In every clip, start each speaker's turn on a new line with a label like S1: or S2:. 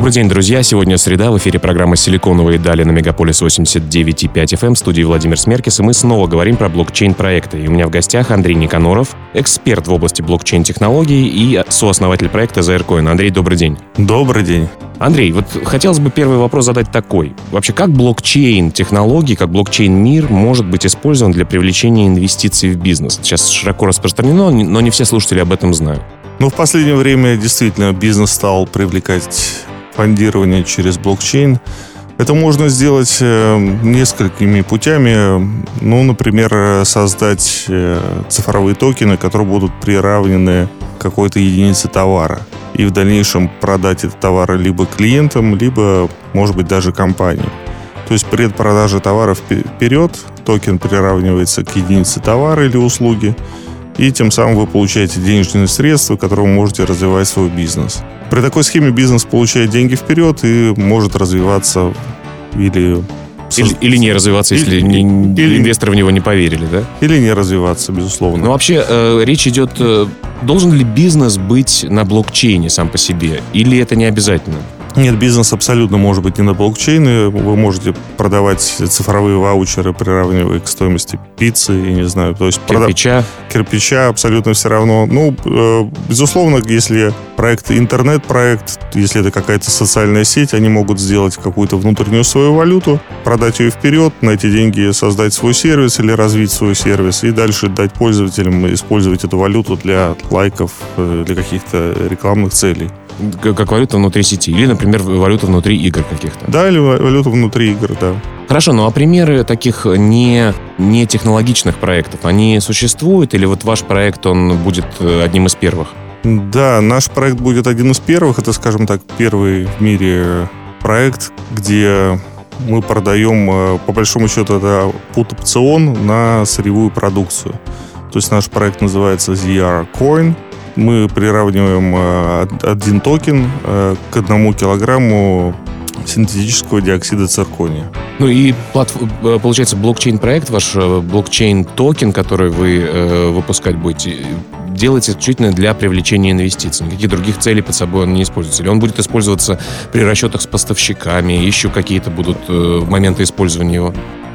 S1: Добрый день, друзья. Сегодня среда. В эфире программа «Силиконовые дали» на Мегаполис 89,5 FM. В студии Владимир Смеркис. И мы снова говорим про блокчейн-проекты. И у меня в гостях Андрей Никаноров, эксперт в области блокчейн-технологий и сооснователь проекта ZRCoin. Андрей, добрый день.
S2: Добрый день.
S1: Андрей, вот хотелось бы первый вопрос задать такой. Вообще, как блокчейн-технологии, как блокчейн-мир может быть использован для привлечения инвестиций в бизнес? Сейчас широко распространено, но не все слушатели об этом знают.
S2: Ну, в последнее время действительно бизнес стал привлекать фондирование через блокчейн. Это можно сделать э, несколькими путями. Ну, например, создать э, цифровые токены, которые будут приравнены какой-то единице товара. И в дальнейшем продать этот товар либо клиентам, либо, может быть, даже компании. То есть предпродажа товара вперед, токен приравнивается к единице товара или услуги, и тем самым вы получаете денежные средства, которые вы можете развивать свой бизнес. При такой схеме бизнес получает деньги вперед и может развиваться или
S1: или, или не развиваться, если или, не, или, инвесторы в него не поверили, да?
S2: Или не развиваться, безусловно.
S1: Ну, вообще, э, речь идет, э, должен ли бизнес быть на блокчейне сам по себе, или это не обязательно?
S2: Нет, бизнес абсолютно может быть не на блокчейне. Вы можете продавать цифровые ваучеры, приравнивая к стоимости пиццы, я не знаю. То есть
S1: кирпича.
S2: Прода... Кирпича абсолютно все равно. Ну, э, безусловно, если проект интернет-проект, если это какая-то социальная сеть, они могут сделать какую-то внутреннюю свою валюту, продать ее вперед, на эти деньги создать свой сервис или развить свой сервис, и дальше дать пользователям использовать эту валюту для лайков, э, для каких-то рекламных целей
S1: как валюта внутри сети. Или, например, валюта внутри игр каких-то.
S2: Да, или валюта внутри игр, да.
S1: Хорошо, ну а примеры таких не, не технологичных проектов, они существуют? Или вот ваш проект, он будет э, одним из первых?
S2: Да, наш проект будет один из первых. Это, скажем так, первый в мире проект, где мы продаем, э, по большому счету, это пут-опцион на сырьевую продукцию. То есть наш проект называется ZR Coin – мы приравниваем э, один токен э, к одному килограмму синтетического диоксида циркония.
S1: Ну и э, получается блокчейн-проект, ваш блокчейн-токен, который вы выпускать будете, делается исключительно для привлечения инвестиций. Никаких других целей под собой он не используется. Или он будет использоваться при расчетах с поставщиками, еще какие-то будут моменты использования его?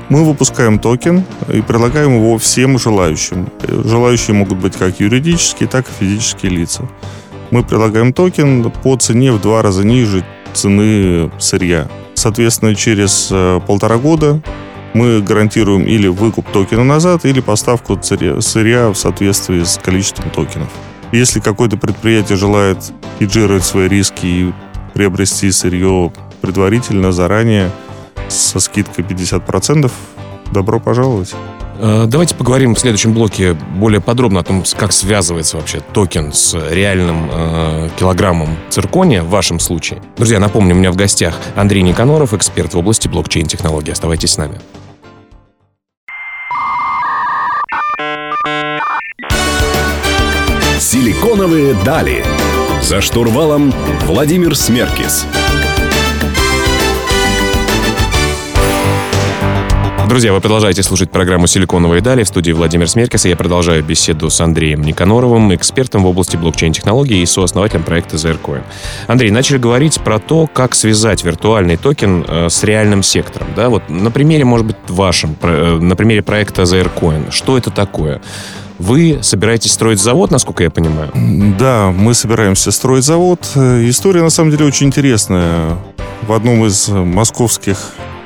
S2: Мы выпускаем токен и предлагаем его всем желающим. Желающие могут быть как юридические, так и физические лица. Мы предлагаем токен по цене в два раза ниже цены сырья. Соответственно, через э, полтора года мы гарантируем или выкуп токена назад, или поставку сырья в соответствии с количеством токенов. Если какое-то предприятие желает хеджировать свои риски и приобрести сырье предварительно, заранее – со скидкой 50%. Добро пожаловать.
S1: Э, давайте поговорим в следующем блоке более подробно о том, как связывается вообще токен с реальным э, килограммом циркония в вашем случае. Друзья, напомню, у меня в гостях Андрей Никаноров, эксперт в области блокчейн-технологий. Оставайтесь с нами.
S3: Силиконовые дали. За штурвалом Владимир Смеркис.
S1: Друзья, вы продолжаете слушать программу «Силиконовые дали» в студии Владимир Смеркес, и я продолжаю беседу с Андреем Никаноровым, экспертом в области блокчейн-технологий и сооснователем проекта ZRCoin. Андрей, начали говорить про то, как связать виртуальный токен э, с реальным сектором. Да? Вот на примере, может быть, вашем, э, на примере проекта ZRCoin. Что это такое? Вы собираетесь строить завод, насколько я понимаю?
S2: Да, мы собираемся строить завод. Э, история, на самом деле, очень интересная. В одном из московских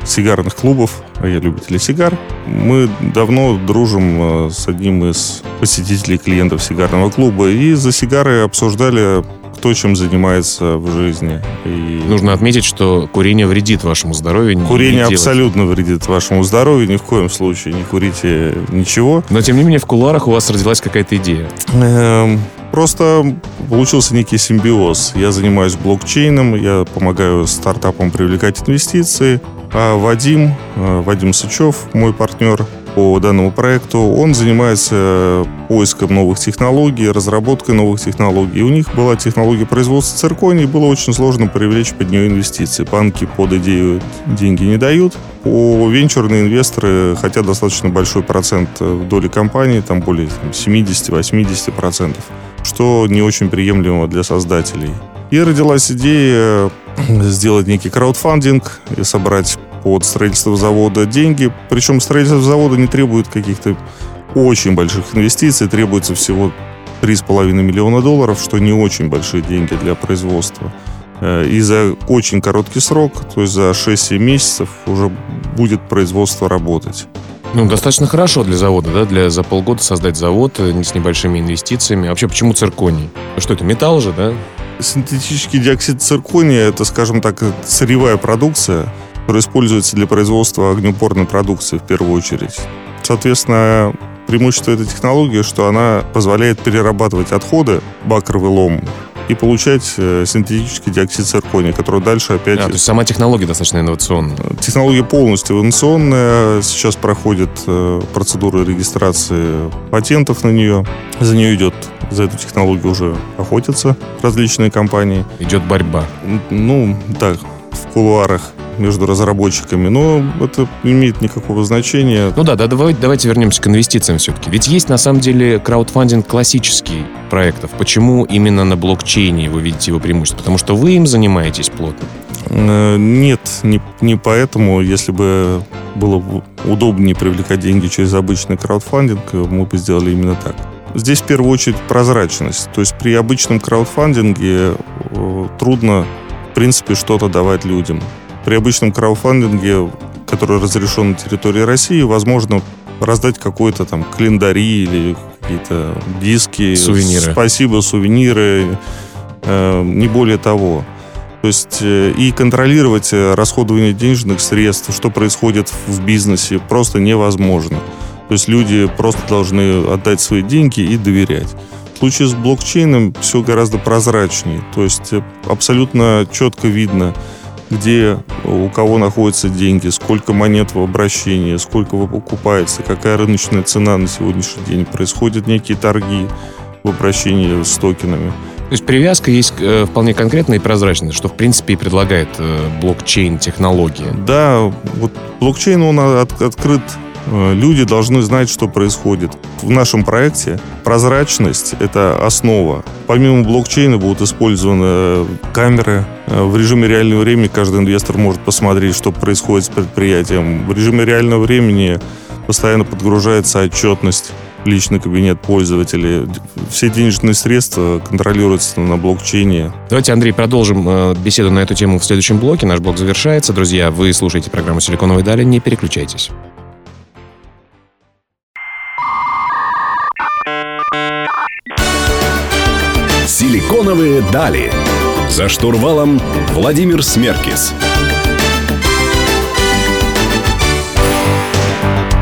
S2: сигарных клубов, а я любитель сигар. Мы давно дружим э, с одним из посетителей клиентов сигарного клуба и за сигары обсуждали кто чем занимается в жизни.
S1: И... Нужно отметить, что курение вредит вашему здоровью.
S2: Курение абсолютно вредит вашему здоровью. Ни в коем случае не курите ничего.
S1: Но, тем не менее, в куларах у вас родилась какая-то идея.
S2: Эм, просто получился некий симбиоз. Я занимаюсь блокчейном, я помогаю стартапам привлекать инвестиции. А Вадим, э, Вадим Сычев, мой партнер, по данному проекту, он занимается поиском новых технологий, разработкой новых технологий. у них была технология производства циркония, и было очень сложно привлечь под нее инвестиции. Банки под идею деньги не дают. По венчурные инвесторы хотят достаточно большой процент доли компании, там более 70-80%, что не очень приемлемо для создателей. И родилась идея сделать некий краудфандинг и собрать под строительство завода деньги. Причем строительство завода не требует каких-то очень больших инвестиций, требуется всего 3,5 миллиона долларов, что не очень большие деньги для производства. Э, и за очень короткий срок, то есть за 6-7 месяцев уже будет производство работать.
S1: Ну, достаточно хорошо для завода, да? Для за полгода создать завод э, с небольшими инвестициями. А вообще, почему цирконий? Что это, металл же, да?
S2: Синтетический диоксид циркония – это, скажем так, сырьевая продукция, которая используется для производства огнеупорной продукции в первую очередь. Соответственно, преимущество этой технологии, что она позволяет перерабатывать отходы, бакровый лом, и получать э, синтетический диоксид циркония, который дальше опять...
S1: А, то есть сама технология достаточно инновационная.
S2: Технология полностью инновационная. Сейчас проходит э, процедура регистрации патентов на нее. За нее идет, за эту технологию уже охотятся различные компании.
S1: Идет борьба.
S2: Ну, так, в кулуарах между разработчиками, но это не имеет никакого значения.
S1: Ну да, да давай, давайте вернемся к инвестициям все-таки. Ведь есть на самом деле краудфандинг классический проектов. Почему именно на блокчейне вы видите его преимущество? Потому что вы им занимаетесь плотно.
S2: Э, нет, не, не поэтому. Если бы было удобнее привлекать деньги через обычный краудфандинг, мы бы сделали именно так. Здесь в первую очередь прозрачность. То есть при обычном краудфандинге э, трудно, в принципе, что-то давать людям. При обычном краудфандинге, который разрешен на территории России, возможно раздать какой-то там календари или какие-то диски.
S1: Сувениры.
S2: Спасибо, сувениры. Э, не более того. То есть э, и контролировать расходование денежных средств, что происходит в бизнесе, просто невозможно. То есть люди просто должны отдать свои деньги и доверять. В случае с блокчейном все гораздо прозрачнее. То есть абсолютно четко видно, где у кого находятся деньги, сколько монет в обращении, сколько покупается, какая рыночная цена на сегодняшний день. Происходят некие торги в обращении с токенами.
S1: То есть привязка есть э, вполне конкретная и прозрачная, что в принципе и предлагает э, блокчейн-технология.
S2: Да, вот блокчейн, он от, открыт Э, люди должны знать, что происходит. В нашем проекте прозрачность – это основа. Помимо блокчейна будут использованы э, камеры. Э, в режиме реального времени каждый инвестор может посмотреть, что происходит с предприятием. В режиме реального времени постоянно подгружается отчетность личный кабинет пользователей. Все денежные средства контролируются на блокчейне.
S1: Давайте, Андрей, продолжим беседу на эту тему в следующем блоке. Наш блок завершается. Друзья, вы слушаете программу «Силиконовые дали». Не переключайтесь.
S3: «Силиконовые дали». За штурвалом Владимир Смеркис.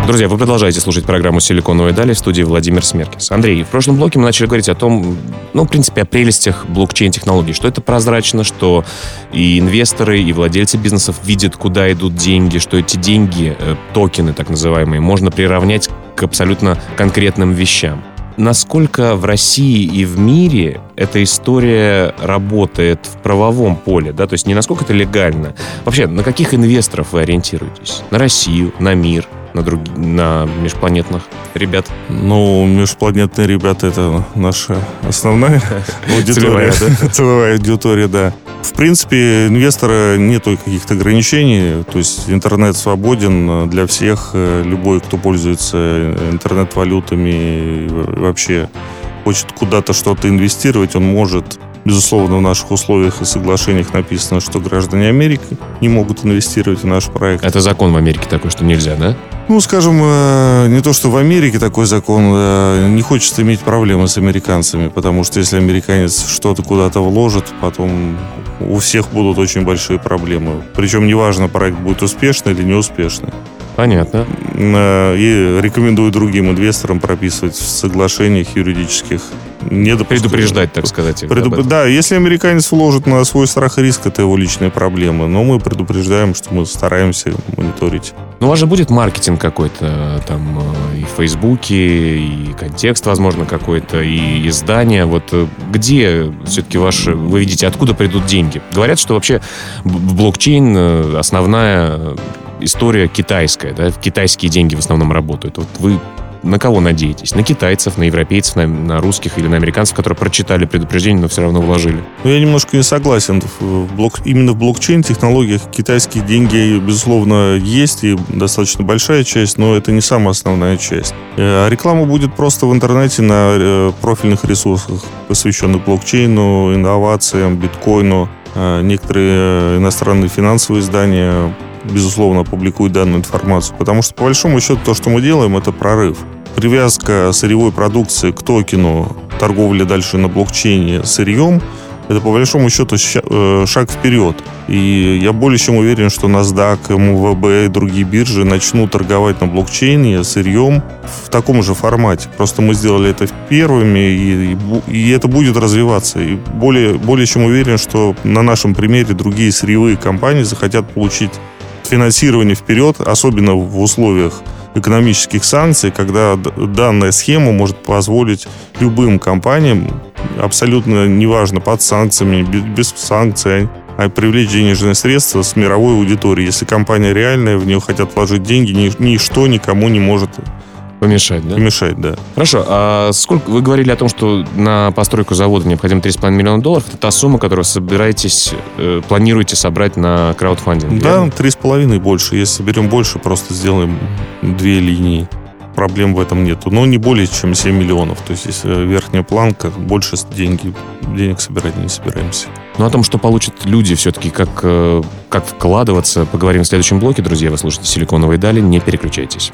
S1: Друзья, вы продолжаете слушать программу «Силиконовые дали» в студии Владимир Смеркис. Андрей, в прошлом блоке мы начали говорить о том, ну, в принципе, о прелестях блокчейн-технологий, что это прозрачно, что и инвесторы, и владельцы бизнесов видят, куда идут деньги, что эти деньги, э, токены так называемые, можно приравнять к абсолютно конкретным вещам насколько в России и в мире эта история работает в правовом поле, да, то есть не насколько это легально. Вообще, на каких инвесторов вы ориентируетесь? На Россию, на мир, на, друг... на межпланетных ребят?
S2: Ну, межпланетные ребята — это наша основная аудитория. Целевая аудитория, да. В принципе, инвестора нету каких-то ограничений, то есть интернет свободен для всех, любой, кто пользуется интернет-валютами вообще хочет куда-то что-то инвестировать, он может Безусловно, в наших условиях и соглашениях написано, что граждане Америки не могут инвестировать в наш проект.
S1: Это закон в Америке такой, что нельзя, да?
S2: Ну, скажем, э, не то, что в Америке такой закон, э, не хочется иметь проблемы с американцами, потому что если американец что-то куда-то вложит, потом у всех будут очень большие проблемы. Причем неважно, проект будет успешный или неуспешный.
S1: Понятно.
S2: Э, и рекомендую другим инвесторам прописывать в соглашениях юридических
S1: не Предупреждать, так сказать.
S2: Предуп... Да, если американец вложит на свой страх и риск, это его личные проблемы. Но мы предупреждаем, что мы стараемся мониторить.
S1: Ну, у вас же будет маркетинг какой-то там э, и в Фейсбуке, и контекст, возможно, какой-то, и издание. Вот э, где все-таки ваши, вы видите, откуда придут деньги? Говорят, что вообще блокчейн основная история китайская, да, китайские деньги в основном работают. Вот вы на кого надеетесь? На китайцев, на европейцев, на, на русских или на американцев, которые прочитали предупреждение, но все равно вложили?
S2: Ну, я немножко не согласен. В блок, именно в блокчейн-технологиях китайские деньги, безусловно, есть, и достаточно большая часть, но это не самая основная часть. А реклама будет просто в интернете на э, профильных ресурсах, посвященных блокчейну, инновациям, биткоину. Э, некоторые иностранные финансовые издания безусловно, публикуют данную информацию. Потому что, по большому счету, то, что мы делаем, это прорыв. Привязка сырьевой продукции к токену, торговля дальше на блокчейне сырьем, это, по большому счету, э, шаг вперед. И я более чем уверен, что NASDAQ, МВБ и другие биржи начнут торговать на блокчейне сырьем в таком же формате. Просто мы сделали это первыми, и, и, и это будет развиваться. И более, более чем уверен, что на нашем примере другие сырьевые компании захотят получить финансирование вперед, особенно в условиях экономических санкций, когда данная схема может позволить любым компаниям, абсолютно неважно, под санкциями, без санкций, а привлечь денежные средства с мировой аудитории. Если компания реальная, в нее хотят вложить деньги, ничто никому не может
S1: Помешать, да?
S2: Помешать, да.
S1: Хорошо. А сколько вы говорили о том, что на постройку завода необходимо 3,5 миллиона долларов? Это та сумма, которую собираетесь, э, планируете собрать на краудфандинг?
S2: Да, 3,5 больше. Если берем больше, просто сделаем две линии. Проблем в этом нету. Но не более чем 7 миллионов. То есть, если верхняя планка, больше деньги, денег собирать не собираемся.
S1: Ну, о том, что получат люди все-таки, как, э, как вкладываться, поговорим в следующем блоке. Друзья, вы слушаете «Силиконовые дали». Не переключайтесь.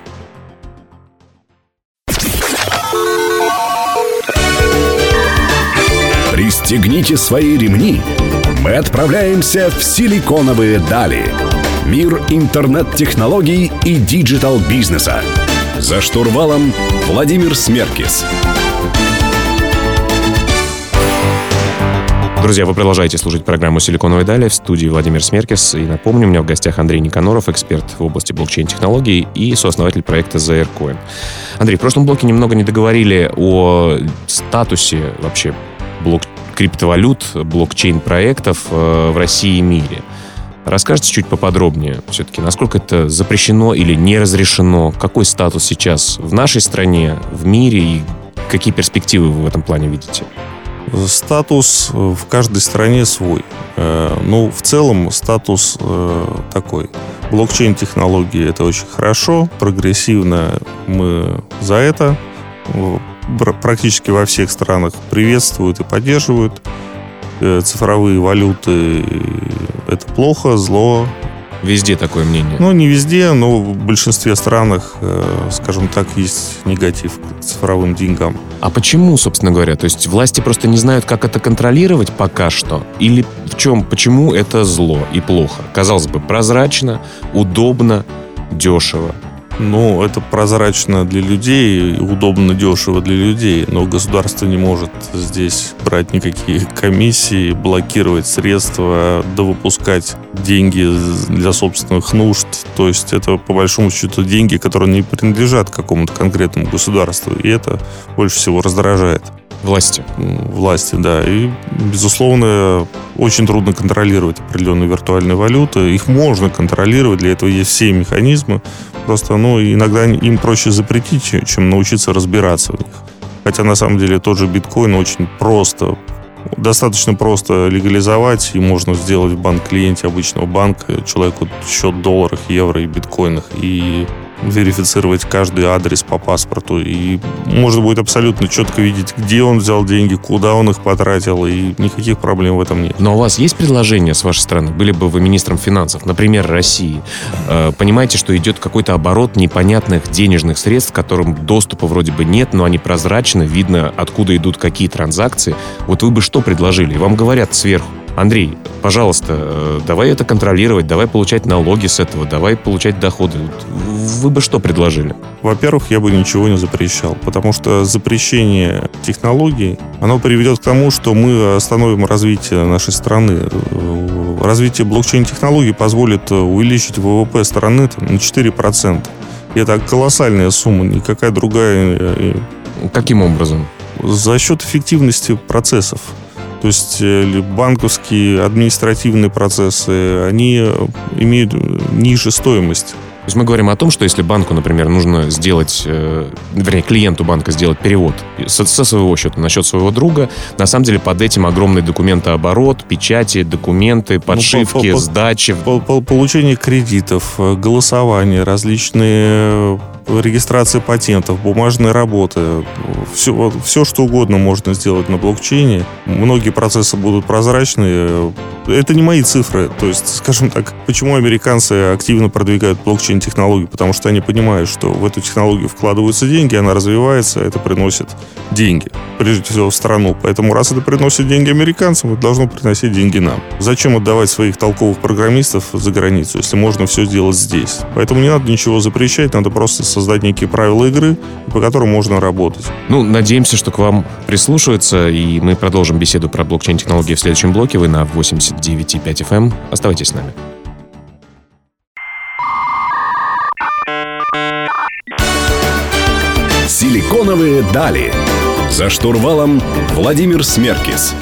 S3: Пристегните свои ремни. Мы отправляемся в силиконовые дали. Мир интернет-технологий и digital-бизнеса. За штурвалом Владимир Смеркис.
S1: Друзья, вы продолжаете слушать программу «Силиконовые дали» в студии Владимир Смеркис. И напомню, у меня в гостях Андрей Никаноров, эксперт в области блокчейн-технологий и сооснователь проекта ZRCoin. Андрей, в прошлом блоке немного не договорили о статусе вообще блок криптовалют, блокчейн-проектов э, в России и мире. Расскажите чуть поподробнее все-таки, насколько это запрещено или не разрешено, какой статус сейчас в нашей стране, в мире и какие перспективы вы в этом плане видите?
S2: Статус в каждой стране свой. Э, ну, в целом статус э, такой. Блокчейн-технологии это очень хорошо, прогрессивно мы за это практически во всех странах приветствуют и поддерживают. Э, цифровые валюты – это плохо, зло.
S1: Везде такое мнение.
S2: Ну, не везде, но в большинстве странах, э, скажем так, есть негатив к цифровым деньгам.
S1: А почему, собственно говоря? То есть власти просто не знают, как это контролировать пока что? Или в чем, почему это зло и плохо? Казалось бы, прозрачно, удобно, дешево.
S2: Ну, это прозрачно для людей, удобно, дешево для людей, но государство не может здесь брать никакие комиссии, блокировать средства, довыпускать деньги для собственных нужд. То есть это, по большому счету, деньги, которые не принадлежат какому-то конкретному государству, и это больше всего раздражает.
S1: Власти.
S2: Власти, да. И, безусловно, очень трудно контролировать определенные виртуальные валюты. Их можно контролировать, для этого есть все механизмы. Просто, ну, иногда им проще запретить, чем научиться разбираться в них. Хотя, на самом деле, тот же биткоин очень просто достаточно просто легализовать, и можно сделать в банк-клиенте обычного банка человеку счет в долларах, евро и биткоинах. И верифицировать каждый адрес по паспорту. И можно будет абсолютно четко видеть, где он взял деньги, куда он их потратил, и никаких проблем в этом нет.
S1: Но у вас есть предложение с вашей стороны? Были бы вы министром финансов, например, России. Э, понимаете, что идет какой-то оборот непонятных денежных средств, к которым доступа вроде бы нет, но они прозрачны, видно, откуда идут какие транзакции. Вот вы бы что предложили? Вам говорят сверху, Андрей, пожалуйста, э, давай это контролировать, давай получать налоги с этого, давай получать доходы. Вы бы что предложили?
S2: Во-первых, я бы ничего не запрещал, потому что запрещение технологий, оно приведет к тому, что мы остановим развитие нашей страны. Развитие блокчейн-технологий позволит увеличить ВВП страны там, на 4%. И это колоссальная сумма, никакая другая. Э,
S1: Каким образом?
S2: За счет эффективности процессов. То есть э, банковские административные процессы, они э, имеют ниже стоимость.
S1: То есть мы говорим о том, что если банку, например, нужно сделать, э, вернее, клиенту банка сделать перевод со, со своего счета на счет своего друга, на самом деле под этим огромный документооборот, печати, документы, подшивки, ну, по, по, сдачи.
S2: По, по, получение кредитов, э, голосование, различные э, регистрации патентов, бумажные работы, все, все что угодно можно сделать на блокчейне. Многие процессы будут прозрачные. Это не мои цифры. То есть, скажем так, почему американцы активно продвигают блокчейн блокчейн-технологию, потому что они понимают, что в эту технологию вкладываются деньги, она развивается, это приносит деньги, прежде всего в страну. Поэтому раз это приносит деньги американцам, это должно приносить деньги нам. Зачем отдавать своих толковых программистов за границу, если можно все сделать здесь? Поэтому не надо ничего запрещать, надо просто создать некие правила игры, по которым можно работать.
S1: Ну, надеемся, что к вам прислушаются, и мы продолжим беседу про блокчейн-технологии в следующем блоке. Вы на 89,5 FM. Эм. Оставайтесь с нами.
S3: Силиконовые дали. За штурвалом Владимир Смеркис.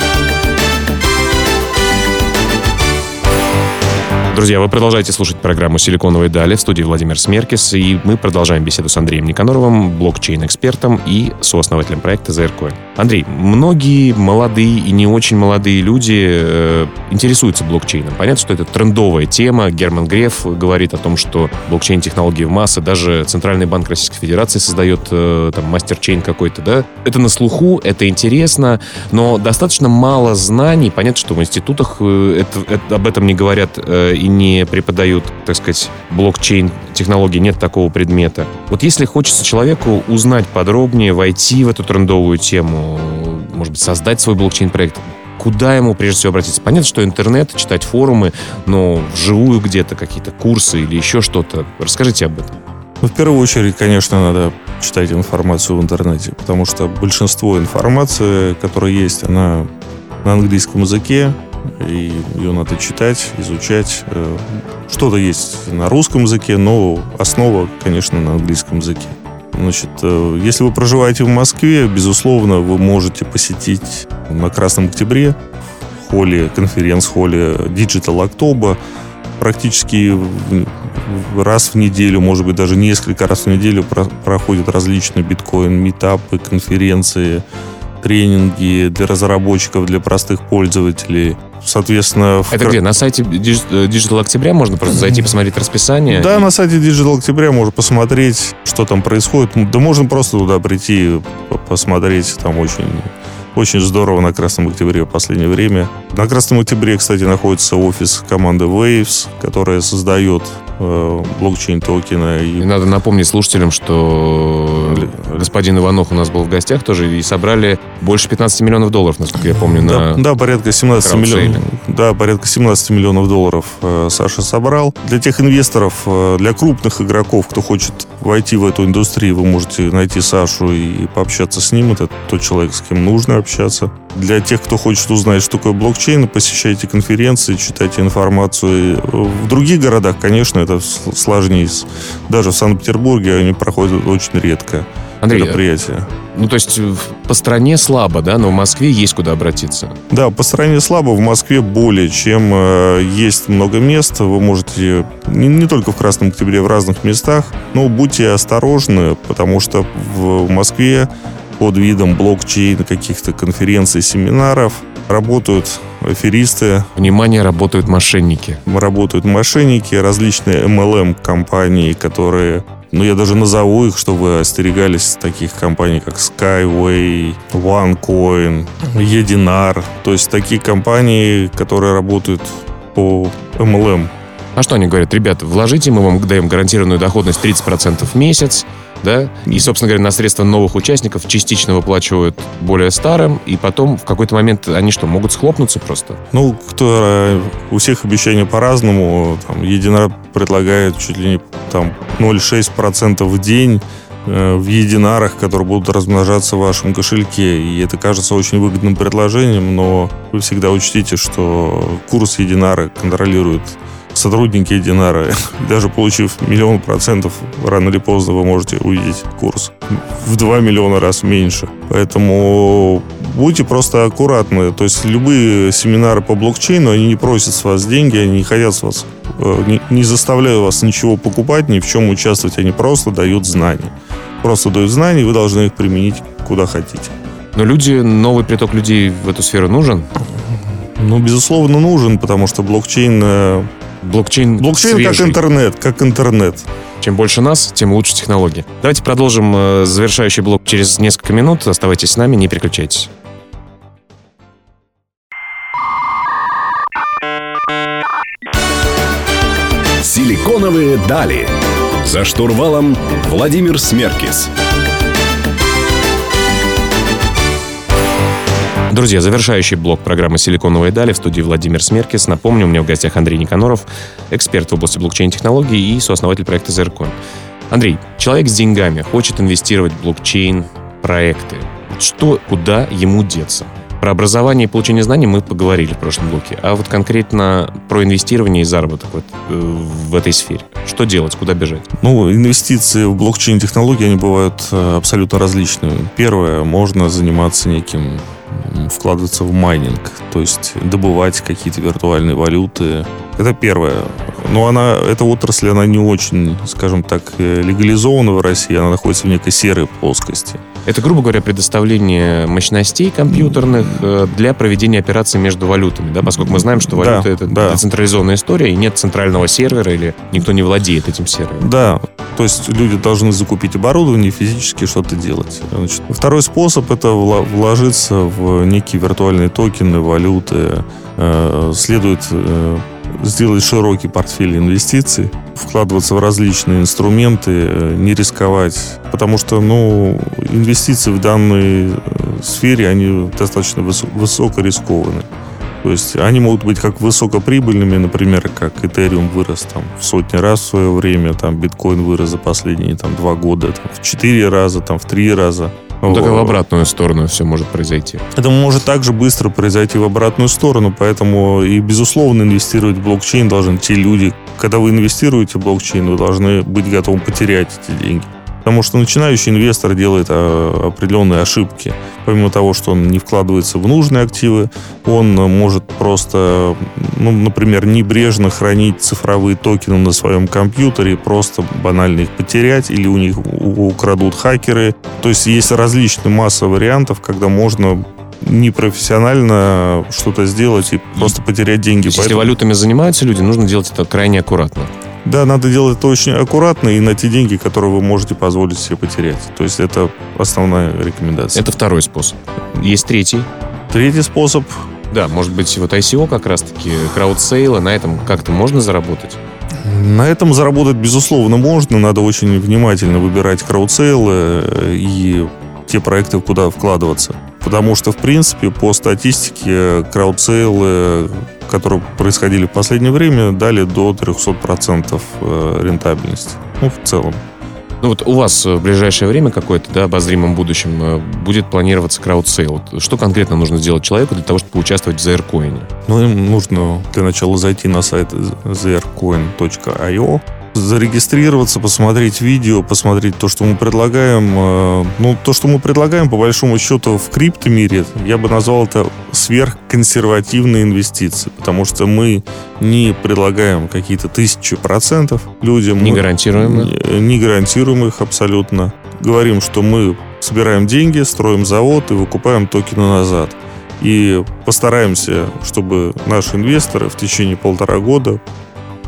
S1: Друзья, вы продолжаете слушать программу «Силиконовые дали» в студии Владимир Смеркис, и мы продолжаем беседу с Андреем Никаноровым, блокчейн-экспертом и сооснователем проекта ZRCoin. Андрей, многие молодые и не очень молодые люди э, интересуются блокчейном. Понятно, что это трендовая тема. Герман Греф говорит о том, что блокчейн-технологии в массы, даже Центральный банк Российской Федерации создает э, там мастер-чейн какой-то, да? Это на слуху, это интересно, но достаточно мало знаний. Понятно, что в институтах э, это, это, об этом не говорят э, и не преподают, так сказать, блокчейн-технологии, нет такого предмета. Вот если хочется человеку узнать подробнее, войти в эту трендовую тему, может быть, создать свой блокчейн-проект, куда ему прежде всего обратиться? Понятно, что интернет, читать форумы, но вживую где-то какие-то курсы или еще что-то. Расскажите об этом.
S2: Ну, в первую очередь, конечно, надо читать информацию в интернете, потому что большинство информации, которая есть, она на английском языке, и ее надо читать, изучать. Э, что-то есть на русском языке, но основа, конечно, на английском языке. Значит, э, если вы проживаете в Москве, безусловно, вы можете посетить на Красном Октябре холле, конференц-холле Digital October. Практически раз в неделю, может быть, даже несколько раз в неделю проходят различные биткоин-метапы, конференции, тренинги для разработчиков, для простых пользователей. Соответственно...
S1: Это в... где? На сайте Digital Октября можно просто зайти посмотреть расписание?
S2: Да, и... на сайте Digital Октября можно посмотреть, что там происходит. Да можно просто туда прийти, посмотреть. Там очень очень здорово на Красном Октябре в последнее время. На Красном Октябре, кстати, находится офис команды Waves, которая создает э, блокчейн-токены.
S1: И... и надо напомнить слушателям, что господин Иванов у нас был в гостях тоже и собрали больше 15 миллионов долларов, насколько я помню,
S2: да, на Да, порядка 17 миллионов. Да, порядка 17 миллионов долларов э, Саша собрал. Для тех инвесторов, э, для крупных игроков, кто хочет войти в эту индустрию, вы можете найти Сашу и пообщаться с ним. Это тот человек, с кем нужно общаться. Для тех, кто хочет узнать, что такое блокчейн, посещайте конференции, читайте информацию. В других городах, конечно, это сложнее. Даже в Санкт-Петербурге они проходят очень редко. Андрей, мероприятия.
S1: Ну, то есть по стране слабо, да, но в Москве есть куда обратиться.
S2: Да, по стране слабо, в Москве более чем э, есть много мест. Вы можете не, не только в Красном Октябре, в разных местах, но будьте осторожны, потому что в Москве под видом блокчейн, каких-то конференций, семинаров работают аферисты.
S1: Внимание, работают мошенники.
S2: Работают мошенники, различные MLM-компании, которые ну, я даже назову их, чтобы вы остерегались таких компаний, как Skyway, OneCoin, Edinar. То есть такие компании, которые работают по MLM.
S1: А что они говорят? Ребята, вложите, мы вам даем гарантированную доходность 30% в месяц, да? И, собственно говоря, на средства новых участников частично выплачивают более старым, и потом в какой-то момент они что, могут схлопнуться просто?
S2: Ну, кто, э, у всех обещания по-разному. Там, Единорог предлагает чуть ли не там 0,6% в день э, в единарах, которые будут размножаться в вашем кошельке. И это кажется очень выгодным предложением, но вы всегда учтите, что курс единара контролирует сотрудники Динара, даже получив миллион процентов, рано или поздно вы можете увидеть курс в 2 миллиона раз меньше. Поэтому будьте просто аккуратны. То есть любые семинары по блокчейну, они не просят с вас деньги, они не хотят с вас, э, не, не заставляют вас ничего покупать, ни в чем участвовать. Они просто дают знания. Просто дают знания, и вы должны их применить куда хотите.
S1: Но люди, новый приток людей в эту сферу нужен?
S2: Ну, безусловно, нужен, потому что блокчейн э,
S1: Блокчейн
S2: Блокчейн свежий. как интернет, как интернет.
S1: Чем больше нас, тем лучше технологии. Давайте продолжим э, завершающий блок через несколько минут. Оставайтесь с нами, не переключайтесь.
S3: Силиконовые дали. За штурвалом Владимир Смеркис.
S1: Друзья, завершающий блок программы «Силиконовые дали» в студии Владимир Смеркис. Напомню, у меня в гостях Андрей Никаноров, эксперт в области блокчейн-технологий и сооснователь проекта Zercoin. Андрей, человек с деньгами хочет инвестировать в блокчейн-проекты. Что, куда ему деться? Про образование и получение знаний мы поговорили в прошлом блоке. А вот конкретно про инвестирование и заработок вот, э, в этой сфере. Что делать, куда бежать?
S2: Ну, инвестиции в блокчейн-технологии, они бывают э, абсолютно различные. Первое, можно заниматься неким вкладываться в майнинг, то есть добывать какие-то виртуальные валюты. Это первое. Но она, эта отрасль, она не очень, скажем так, э, легализована в России, она находится в некой серой плоскости.
S1: Это, грубо говоря, предоставление мощностей компьютерных э, для проведения операций между валютами, да, поскольку мы знаем, что валюта да, это да. децентрализованная история, и нет центрального сервера, или никто не владеет этим сервером.
S2: Да, то есть люди должны закупить оборудование, физически что-то делать. Значит, второй способ это вложиться в некие виртуальные токены, валюты. Э, следует э, сделать широкий портфель инвестиций, вкладываться в различные инструменты, э, не рисковать. Потому что, ну, инвестиции в данной сфере, они достаточно высоко рискованы. То есть они могут быть как высокоприбыльными, например, как Ethereum вырос там в сотни раз в свое время, там биткоин вырос за последние там два года там, в четыре раза, там в три раза.
S1: Ну, так и в обратную сторону все может произойти.
S2: Это может также быстро произойти в обратную сторону, поэтому и, безусловно, инвестировать в блокчейн должны те люди, когда вы инвестируете в блокчейн, вы должны быть готовы потерять эти деньги. Потому что начинающий инвестор делает а, определенные ошибки. Помимо того, что он не вкладывается в нужные активы, он может просто, ну, например, небрежно хранить цифровые токены на своем компьютере, просто банально их потерять, или у них украдут хакеры. То есть есть различные масса вариантов, когда можно непрофессионально что-то сделать и просто потерять деньги.
S1: Поэтому... Если валютами занимаются люди, нужно делать это крайне аккуратно.
S2: Да, надо делать это очень аккуратно и на те деньги, которые вы можете позволить себе потерять. То есть это основная рекомендация.
S1: Это второй способ. Есть третий.
S2: Третий способ.
S1: Да, может быть, вот ICO как раз-таки, краудсейлы, на этом как-то можно заработать?
S2: На этом заработать, безусловно, можно. Надо очень внимательно выбирать краудсейлы и те проекты, куда вкладываться. Потому что, в принципе, по статистике, краудсейлы, которые происходили в последнее время, дали до 300% э, рентабельности. Ну, в целом.
S1: Ну вот у вас в ближайшее время какое-то, да, обозримом будущем э, будет планироваться краудсейл. Что конкретно нужно сделать человеку для того, чтобы поучаствовать в ZRCoin?
S2: Ну, им нужно для начала зайти на сайт zrcoin.io, зарегистрироваться, посмотреть видео, посмотреть то, что мы предлагаем. Э, ну, то, что мы предлагаем, по большому счету, в криптомире, я бы назвал это сверхконсервативные инвестиции, потому что мы не предлагаем какие-то тысячи процентов людям.
S1: Не гарантируем
S2: их? Не, не гарантируем их абсолютно. Говорим, что мы собираем деньги, строим завод и выкупаем токены назад. И постараемся, чтобы наши инвесторы в течение полтора года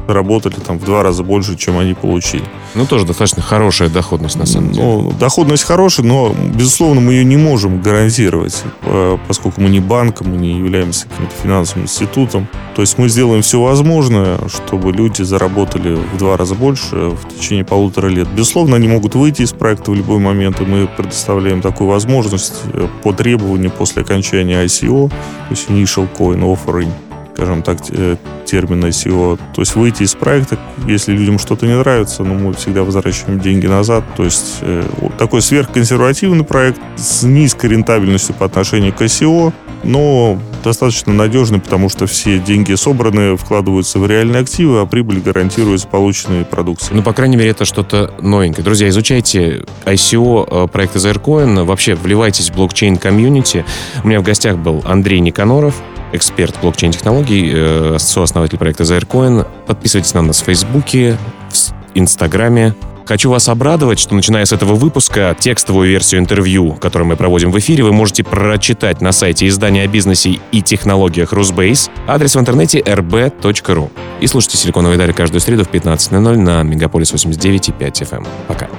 S2: работали там в два раза больше, чем они получили.
S1: Ну, тоже достаточно хорошая доходность, на самом деле.
S2: Ну, доходность хорошая, но, безусловно, мы ее не можем гарантировать, э, поскольку мы не банк, мы не являемся каким-то финансовым институтом. То есть мы сделаем все возможное, чтобы люди заработали в два раза больше в течение полутора лет. Безусловно, они могут выйти из проекта в любой момент, и мы предоставляем такую возможность э, по требованию после окончания ICO, то есть Initial Coin Offering скажем так, э, термина ICO. То есть выйти из проекта, если людям что-то не нравится, ну, мы всегда возвращаем деньги назад. То есть э, такой сверхконсервативный проект с низкой рентабельностью по отношению к ICO, но достаточно надежный, потому что все деньги собраны, вкладываются в реальные активы, а прибыль гарантируется полученной продукцией.
S1: Ну, по крайней мере, это что-то новенькое. Друзья, изучайте ICO э, проекта ZRCoin, вообще вливайтесь в блокчейн-community. У меня в гостях был Андрей Никаноров, эксперт блокчейн-технологий, э, сооснователь проекта Zercoin. Подписывайтесь на нас в Фейсбуке, в Инстаграме. Хочу вас обрадовать, что начиная с этого выпуска текстовую версию интервью, которую мы проводим в эфире, вы можете прочитать на сайте издания о бизнесе и технологиях Rusbase, адрес в интернете rb.ru. И слушайте «Силиконовые дали» каждую среду в 15.00 на Мегаполис 89.5 FM. Пока.